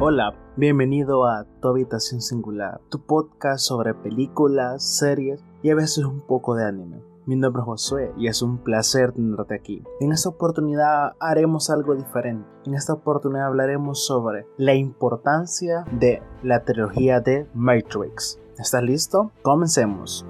Hola, bienvenido a Tu Habitación Singular, tu podcast sobre películas, series y a veces un poco de anime. Mi nombre es Josué y es un placer tenerte aquí. En esta oportunidad haremos algo diferente. En esta oportunidad hablaremos sobre la importancia de la trilogía de Matrix. ¿Estás listo? Comencemos.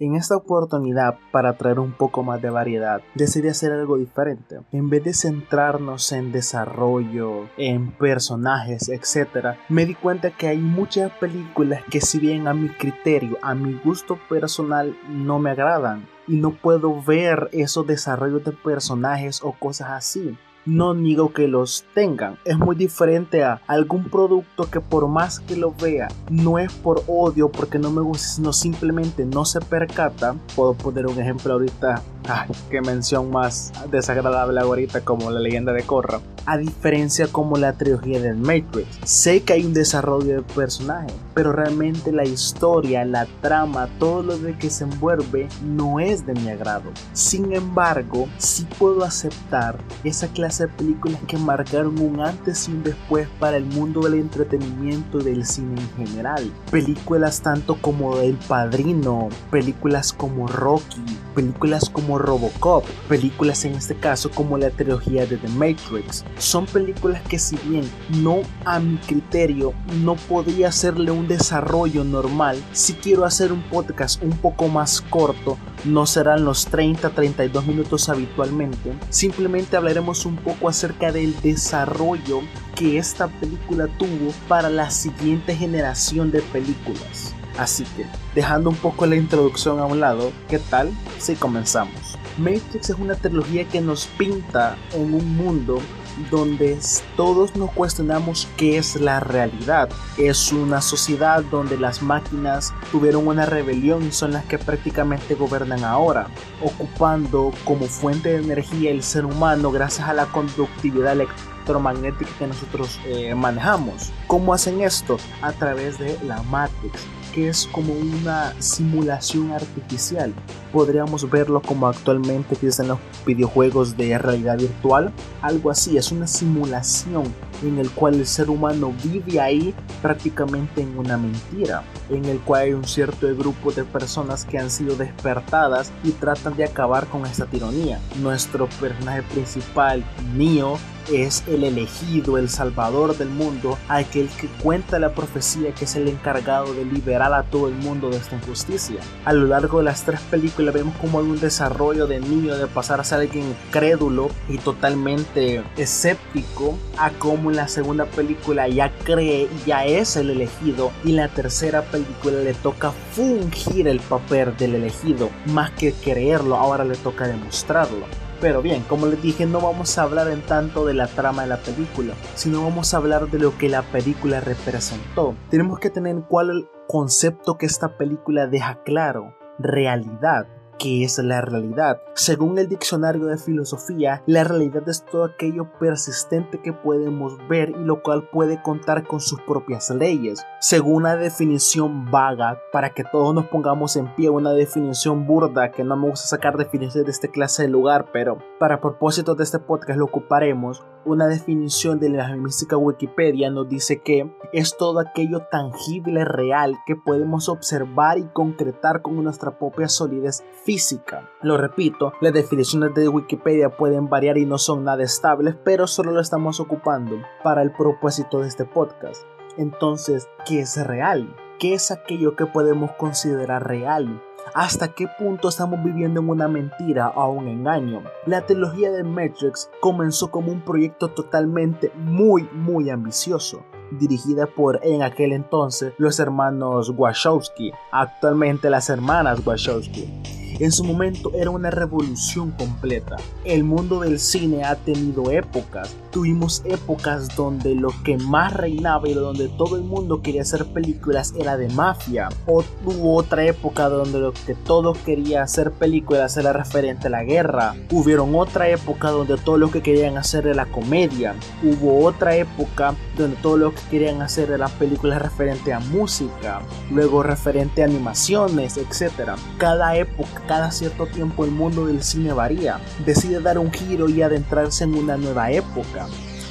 En esta oportunidad, para traer un poco más de variedad, decidí hacer algo diferente. En vez de centrarnos en desarrollo, en personajes, etc., me di cuenta que hay muchas películas que si bien a mi criterio, a mi gusto personal, no me agradan. Y no puedo ver esos desarrollos de personajes o cosas así no niego que los tengan. Es muy diferente a algún producto que por más que lo vea, no es por odio, porque no me gusta, sino simplemente no se percata. Puedo poner un ejemplo ahorita, ay, qué mención más desagradable ahorita como la leyenda de Korra. A diferencia como la trilogía del Matrix. Sé que hay un desarrollo de personaje, pero realmente la historia, la trama, todo lo de que se envuelve no es de mi agrado. Sin embargo, sí puedo aceptar esa clase películas que marcaron un antes y un después para el mundo del entretenimiento y del cine en general. Películas tanto como El Padrino, películas como Rocky, películas como Robocop, películas en este caso como la trilogía de The Matrix. Son películas que si bien no a mi criterio no podría hacerle un desarrollo normal, si quiero hacer un podcast un poco más corto, no serán los 30-32 minutos habitualmente, simplemente hablaremos un poco acerca del desarrollo que esta película tuvo para la siguiente generación de películas. Así que, dejando un poco la introducción a un lado, ¿qué tal si comenzamos? Matrix es una trilogía que nos pinta en un mundo donde todos nos cuestionamos qué es la realidad. Es una sociedad donde las máquinas tuvieron una rebelión y son las que prácticamente gobernan ahora, ocupando como fuente de energía el ser humano gracias a la conductividad electromagnética que nosotros eh, manejamos. ¿Cómo hacen esto? A través de la Matrix es como una simulación artificial. Podríamos verlo como actualmente en los videojuegos de realidad virtual. Algo así, es una simulación en el cual el ser humano vive ahí prácticamente en una mentira, en el cual hay un cierto grupo de personas que han sido despertadas y tratan de acabar con esta tiranía. Nuestro personaje principal, Neo, es el elegido, el salvador del mundo, aquel que cuenta la profecía que es el encargado de liberar a todo el mundo de esta injusticia. A lo largo de las tres películas vemos como hay un desarrollo de Neo de pasar a ser alguien crédulo y totalmente escéptico a cómo en la segunda película ya cree, ya es el elegido y la tercera película le toca fungir el papel del elegido más que creerlo, ahora le toca demostrarlo. Pero bien, como les dije, no vamos a hablar en tanto de la trama de la película, sino vamos a hablar de lo que la película representó. Tenemos que tener en cuál el concepto que esta película deja claro, realidad ¿Qué es la realidad? Según el diccionario de filosofía, la realidad es todo aquello persistente que podemos ver y lo cual puede contar con sus propias leyes. Según una definición vaga, para que todos nos pongamos en pie, una definición burda, que no me gusta sacar definiciones de este clase de lugar, pero para propósitos de este podcast lo ocuparemos, una definición de la mística Wikipedia nos dice que es todo aquello tangible, real, que podemos observar y concretar con nuestra propia solidez física. Lo repito, las definiciones de Wikipedia pueden variar y no son nada estables, pero solo lo estamos ocupando para el propósito de este podcast. Entonces, ¿qué es real? ¿Qué es aquello que podemos considerar real? Hasta qué punto estamos viviendo en una mentira o un engaño. La trilogía de Matrix comenzó como un proyecto totalmente muy muy ambicioso dirigida por en aquel entonces los hermanos Wachowski, actualmente las hermanas Wachowski. En su momento era una revolución completa. El mundo del cine ha tenido épocas. Tuvimos épocas donde lo que más reinaba y donde todo el mundo quería hacer películas era de mafia. O hubo otra época donde lo que todo quería hacer películas era referente a la guerra. Hubieron otra época donde todo lo que querían hacer era la comedia. Hubo otra época donde todo lo que querían hacer era películas referente a música. Luego referente a animaciones, etc. Cada época cada cierto tiempo el mundo del cine varía, decide dar un giro y adentrarse en una nueva época.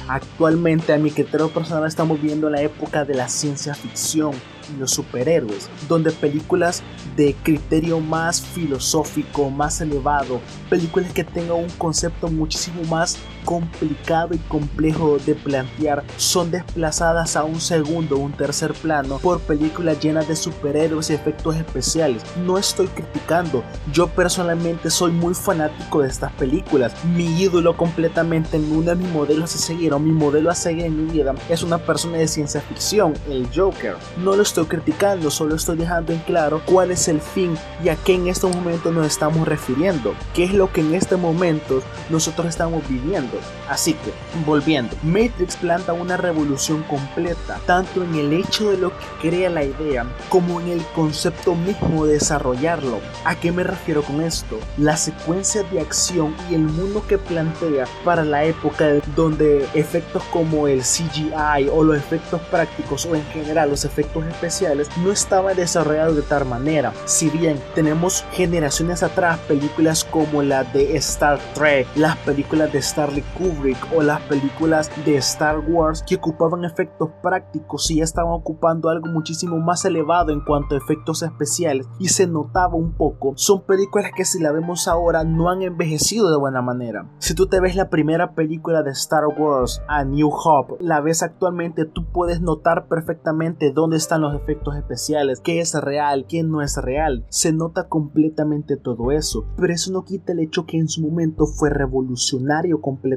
Actualmente a mi criterio personal estamos viendo la época de la ciencia ficción y los superhéroes, donde películas de criterio más filosófico, más elevado, películas que tengan un concepto muchísimo más complicado y complejo de plantear son desplazadas a un segundo o un tercer plano por películas llenas de superhéroes y efectos especiales. No estoy criticando, yo personalmente soy muy fanático de estas películas. Mi ídolo completamente en uno de mis modelos a seguir mi modelo a seguir en mi vida es una persona de ciencia ficción, el Joker. No lo estoy criticando, solo estoy dejando en claro cuál es el fin y a qué en este momento nos estamos refiriendo, qué es lo que en este momento nosotros estamos viviendo. Así que, volviendo, Matrix planta una revolución completa, tanto en el hecho de lo que crea la idea, como en el concepto mismo de desarrollarlo. ¿A qué me refiero con esto? La secuencia de acción y el mundo que plantea para la época donde efectos como el CGI o los efectos prácticos o en general los efectos especiales no estaban desarrollados de tal manera. Si bien tenemos generaciones atrás películas como la de Star Trek, las películas de Starley Kubrick o las películas de Star Wars que ocupaban efectos prácticos y ya estaban ocupando algo muchísimo más elevado en cuanto a efectos especiales y se notaba un poco. Son películas que si la vemos ahora no han envejecido de buena manera. Si tú te ves la primera película de Star Wars, A New Hope, la ves actualmente, tú puedes notar perfectamente dónde están los efectos especiales, qué es real, qué no es real. Se nota completamente todo eso, pero eso no quita el hecho que en su momento fue revolucionario completamente.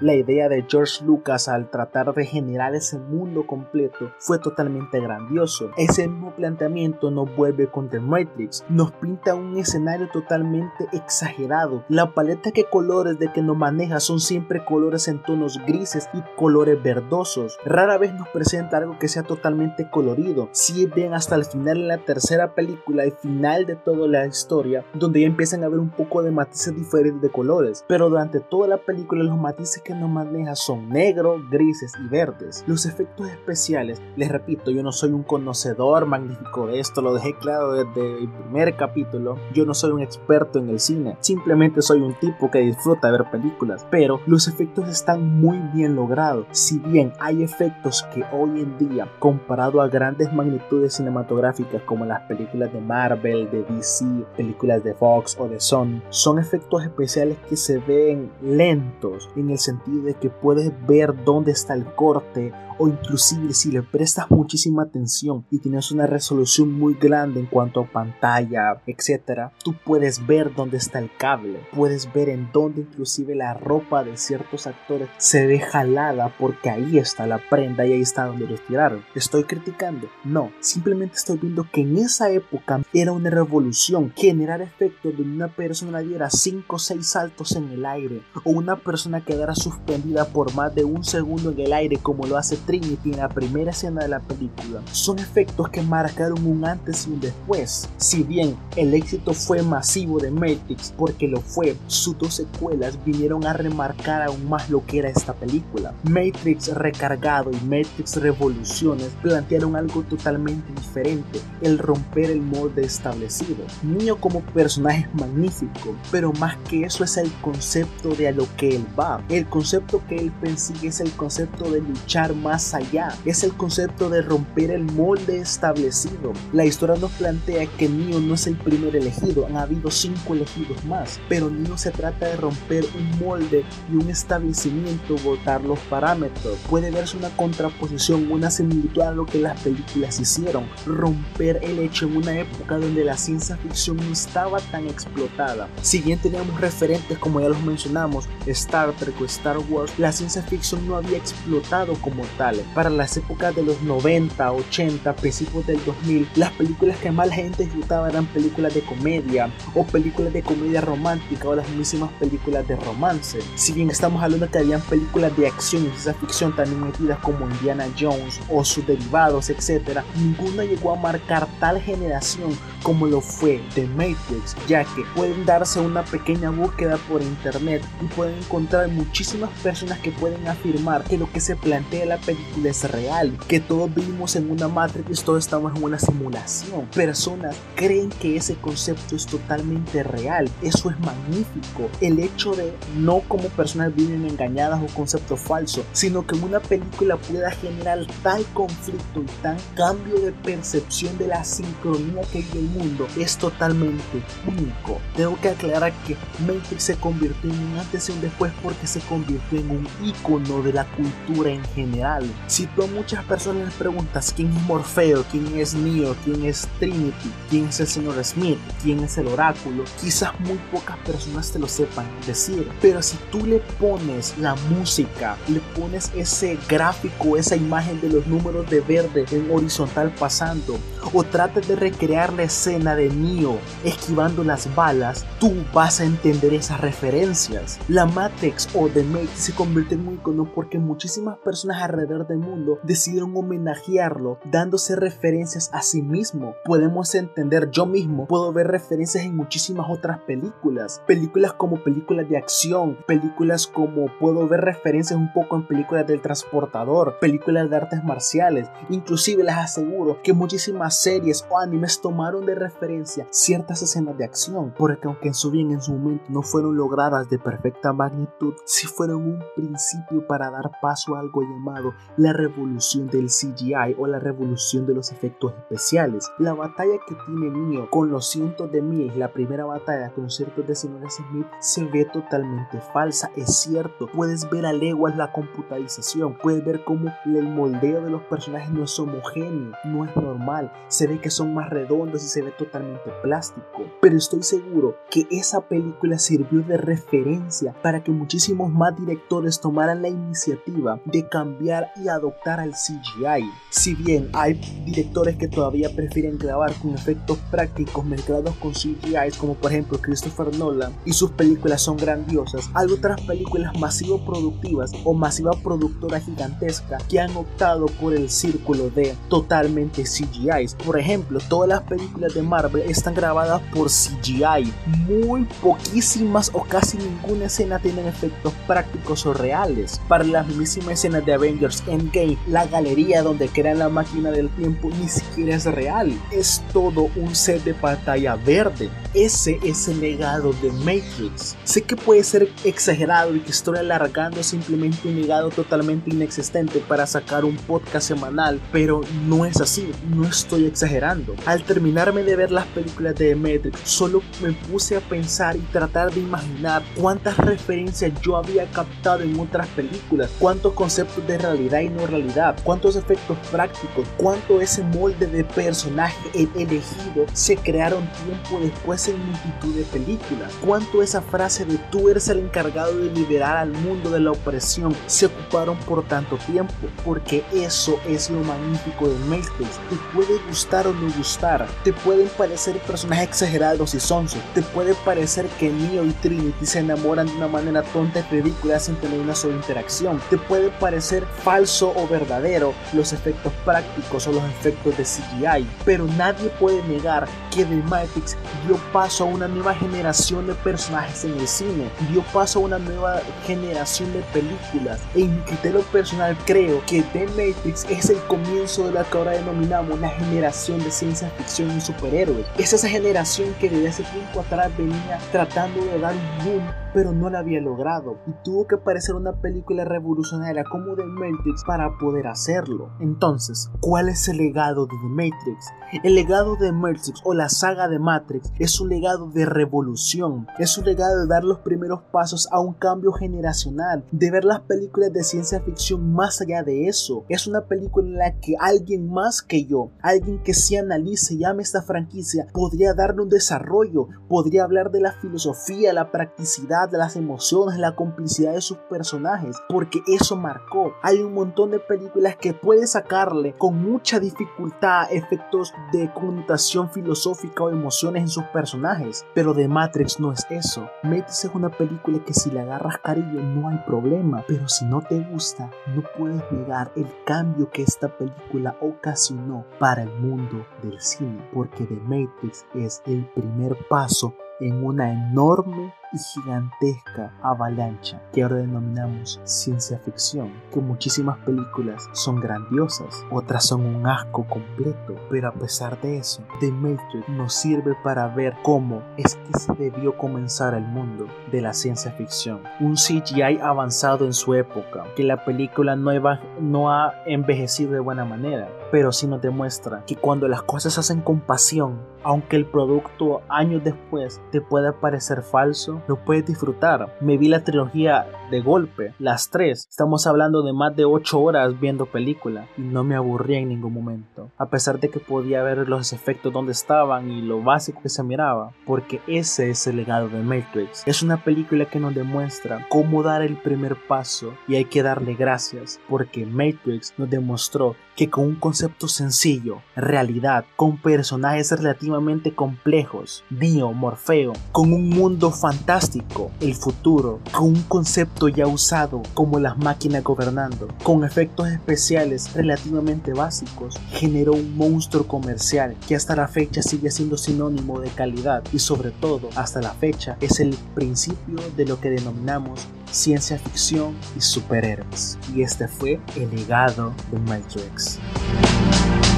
La idea de George Lucas al tratar de generar ese mundo completo fue totalmente grandioso. Ese mismo planteamiento nos vuelve con The Matrix, nos pinta un escenario totalmente exagerado. La paleta de colores de que nos maneja son siempre colores en tonos grises y colores verdosos. Rara vez nos presenta algo que sea totalmente colorido. Si bien hasta el final en la tercera película, el final de toda la historia, donde ya empiezan a ver un poco de matices diferentes de colores. Pero durante toda la película los matices que nos maneja son negros, grises y verdes. Los efectos especiales, les repito, yo no soy un conocedor magnífico de esto, lo dejé claro desde el primer capítulo. Yo no soy un experto en el cine, simplemente soy un tipo que disfruta ver películas, pero los efectos están muy bien logrados. Si bien hay efectos que hoy en día, comparado a grandes magnitudes cinematográficas como las películas de Marvel, de DC, películas de Fox o de Sony, son efectos especiales que se ven lentos en el sentido de que puedes ver dónde está el corte o inclusive si le prestas muchísima atención y tienes una resolución muy grande en cuanto a pantalla, etcétera, tú puedes ver dónde está el cable, puedes ver en dónde inclusive la ropa de ciertos actores se ve jalada porque ahí está la prenda y ahí está donde los tiraron. ¿Estoy criticando? No, simplemente estoy viendo que en esa época era una revolución generar efectos donde una persona diera 5 o 6 saltos en el aire o una persona quedara suspendida por más de un segundo en el aire como lo hace Trinity en la primera escena de la película son efectos que marcaron un antes y un después. Si bien el éxito fue masivo de Matrix porque lo fue, sus dos secuelas vinieron a remarcar aún más lo que era esta película. Matrix recargado y Matrix Revoluciones plantearon algo totalmente diferente, el romper el molde establecido. Neo como personaje es magnífico, pero más que eso es el concepto de a lo que él va. El concepto que él persigue es el concepto de luchar más allá. Es el concepto de romper el molde establecido. La historia nos plantea que Neo no es el primer elegido, han habido cinco elegidos más, pero Neo se trata de romper un molde y un establecimiento, votar los parámetros. Puede verse una contraposición, una similitud a lo que las películas hicieron, romper el hecho en una época donde la ciencia ficción no estaba tan explotada. Si bien teníamos referentes como ya los mencionamos, Star Trek o Star Wars, la ciencia ficción no había explotado como tal para las épocas de los 90, 80, principios del 2000, las películas que más la gente disfrutaba eran películas de comedia o películas de comedia romántica o las mismas películas de romance. Si bien estamos hablando que habían películas de acción y ciencia ficción también metidas como Indiana Jones o sus derivados, etc., ninguna llegó a marcar tal generación como lo fue The Matrix, ya que pueden darse una pequeña búsqueda por internet y pueden encontrar muchísimas personas que pueden afirmar que lo que se plantea en la película es real, que todos vivimos en una Matrix, todos estamos en una simulación. Personas creen que ese concepto es totalmente real, eso es magnífico. El hecho de no como personas viven engañadas o concepto falso, sino que una película pueda generar tal conflicto y tan cambio de percepción de la sincronía que vive el mundo es totalmente único. Tengo que aclarar que Matrix se convirtió en un antes y un después porque se convirtió en un icono de la cultura en general. Si tú a muchas personas les preguntas. Quién es Morfeo, quién es Neo, quién es Trinity, quién es el señor Smith, quién es el oráculo, quizás muy pocas personas te lo sepan decir. Pero si tú le pones la música, le pones ese gráfico, esa imagen de los números de verde en horizontal pasando, o tratas de recrear la escena de Neo esquivando las balas, tú vas a entender esas referencias. La Matrix o The Matrix se convierte en un icono porque muchísimas personas alrededor del mundo decidieron homenajearlo dándose referencias a sí mismo. Podemos entender, yo mismo puedo ver referencias en muchísimas otras películas, películas como películas de acción, películas como puedo ver referencias un poco en películas del transportador, películas de artes marciales, inclusive les aseguro que muchísimas series o animes tomaron de referencia ciertas escenas de acción, porque aunque en su bien en su momento no fueron logradas de perfecta magnitud, sí fueron un principio para dar paso a algo llamado la revolución del CGI o la revolución de los efectos especiales. La batalla que tiene Neo con los cientos de miles, la primera batalla con ciertos de señores Smith, se ve totalmente falsa. Es cierto, puedes ver a leguas la computarización, puedes ver cómo el moldeo de los personajes no es homogéneo, no es normal, se ve que son más redondos y se ve totalmente plástico. Pero estoy seguro que esa película sirvió de referencia para que muchísimos más directores tomaran la iniciativa de cambiar y adoptar al CGI. Si bien hay directores que todavía prefieren grabar con efectos prácticos mezclados con CGI, como por ejemplo Christopher Nolan, y sus películas son grandiosas, hay otras películas masivo productivas o masiva productora gigantesca que han optado por el círculo de totalmente CGI. Por ejemplo, todas las películas de Marvel están grabadas por CGI. Muy poquísimas o casi ninguna escena tienen efectos prácticos o reales. Para las mismísimas escenas de Avengers Endgame, la galería donde crean la máquina del tiempo ni siquiera es real. Es todo un set de pantalla verde. Ese es el legado de Matrix. Sé que puede ser exagerado y que estoy alargando simplemente un legado totalmente inexistente para sacar un podcast semanal, pero no es así, no estoy exagerando. Al terminarme de ver las películas de Matrix, solo me puse a pensar y tratar de imaginar cuántas referencias yo había captado en otras películas, cuántos conceptos de realidad y no realidad, cuántos efectos prácticos, cuánto ese molde de personaje elegido se crearon tiempo después en multitud de películas, cuánto esa frase de tú eres el encargado de liberar al mundo de la opresión se ocuparon por tanto tiempo, porque eso es lo magnífico de Matrix, te puede gustar o no gustar, te pueden parecer personajes exagerados y sonsos, te puede parecer que Neo y Trinity se enamoran de una manera tonta y ridícula sin tener una sola interacción, te puede parecer falso o verdadero los efectos prácticos o los efectos de CGI, pero nadie puede negar que The Matrix dio paso a una nueva generación de personajes en el cine, dio paso a una nueva generación de películas. E en mi criterio personal creo que The Matrix es el comienzo de la que ahora denominamos la generación de ciencia ficción y superhéroes. Es esa generación que desde hace tiempo atrás venía tratando de dar un boom pero no la había logrado y tuvo que aparecer una película revolucionaria como The Matrix para poder hacerlo. Entonces, ¿cuál es el legado de The Matrix? El legado de Matrix o la saga de Matrix es un legado de revolución, es un legado de dar los primeros pasos a un cambio generacional, de ver las películas de ciencia ficción más allá de eso. Es una película en la que alguien más que yo, alguien que se analice y ame esta franquicia, podría darle un desarrollo, podría hablar de la filosofía, la practicidad, realidad, las emociones, la complicidad de sus personajes, porque eso marcó. Hay un montón de películas que puede sacarle con mucha dificultad efectos de connotación filosófica o emociones en sus personajes, pero The Matrix no es eso. Matrix es una película que si le agarras cariño no hay problema, pero si no te gusta, no puedes negar el cambio que esta película ocasionó para el mundo del cine, porque The Matrix es el primer paso en una enorme y gigantesca avalancha que ahora denominamos ciencia ficción, que muchísimas películas son grandiosas, otras son un asco completo, pero a pesar de eso, The Matrix nos sirve para ver cómo es que se debió comenzar el mundo de la ciencia ficción. Un CGI avanzado en su época, que la película no, no ha envejecido de buena manera, pero sí nos demuestra que cuando las cosas se hacen con pasión, aunque el producto años después te pueda parecer falso, lo puedes disfrutar. Me vi la trilogía de golpe, las tres. Estamos hablando de más de 8 horas viendo película y no me aburría en ningún momento. A pesar de que podía ver los efectos donde estaban y lo básico que se miraba, porque ese es el legado de Matrix. Es una película que nos demuestra cómo dar el primer paso y hay que darle gracias porque Matrix nos demostró que con un concepto sencillo, realidad, con personajes relativamente complejos, Dio, Morfeo, con un mundo fantástico, el futuro, con un concepto ya usado como las máquinas gobernando, con efectos especiales relativamente básicos, generó un monstruo comercial que hasta la fecha sigue siendo sinónimo de calidad y sobre todo hasta la fecha es el principio de lo que denominamos ciencia ficción y superhéroes. Y este fue el legado de Matrix. Max.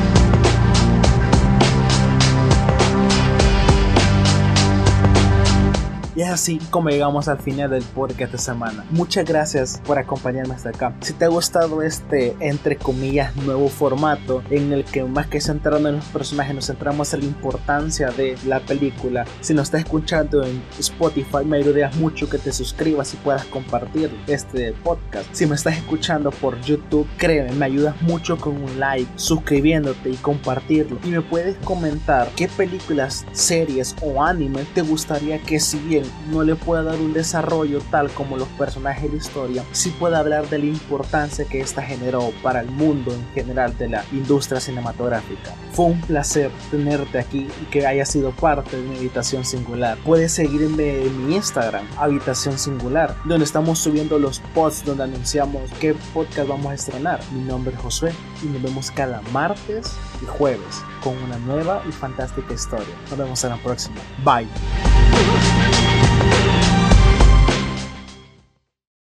Y es así como llegamos al final del podcast de semana. Muchas gracias por acompañarme hasta acá. Si te ha gustado este, entre comillas, nuevo formato en el que más que centrarnos en los personajes nos centramos en la importancia de la película, si nos estás escuchando en Spotify me ayudarías mucho que te suscribas y puedas compartir este podcast. Si me estás escuchando por YouTube, créeme, me ayudas mucho con un like, suscribiéndote y compartirlo. Y me puedes comentar qué películas, series o animes te gustaría que siguieran no le pueda dar un desarrollo tal como los personajes de la historia, sí puede hablar de la importancia que esta generó para el mundo en general de la industria cinematográfica. Fue un placer tenerte aquí y que haya sido parte de mi habitación singular. Puedes seguirme en mi Instagram, habitación singular, donde estamos subiendo los posts donde anunciamos qué podcast vamos a estrenar. Mi nombre es Josué y nos vemos cada martes y jueves con una nueva y fantástica historia. Nos vemos en la próxima. Bye.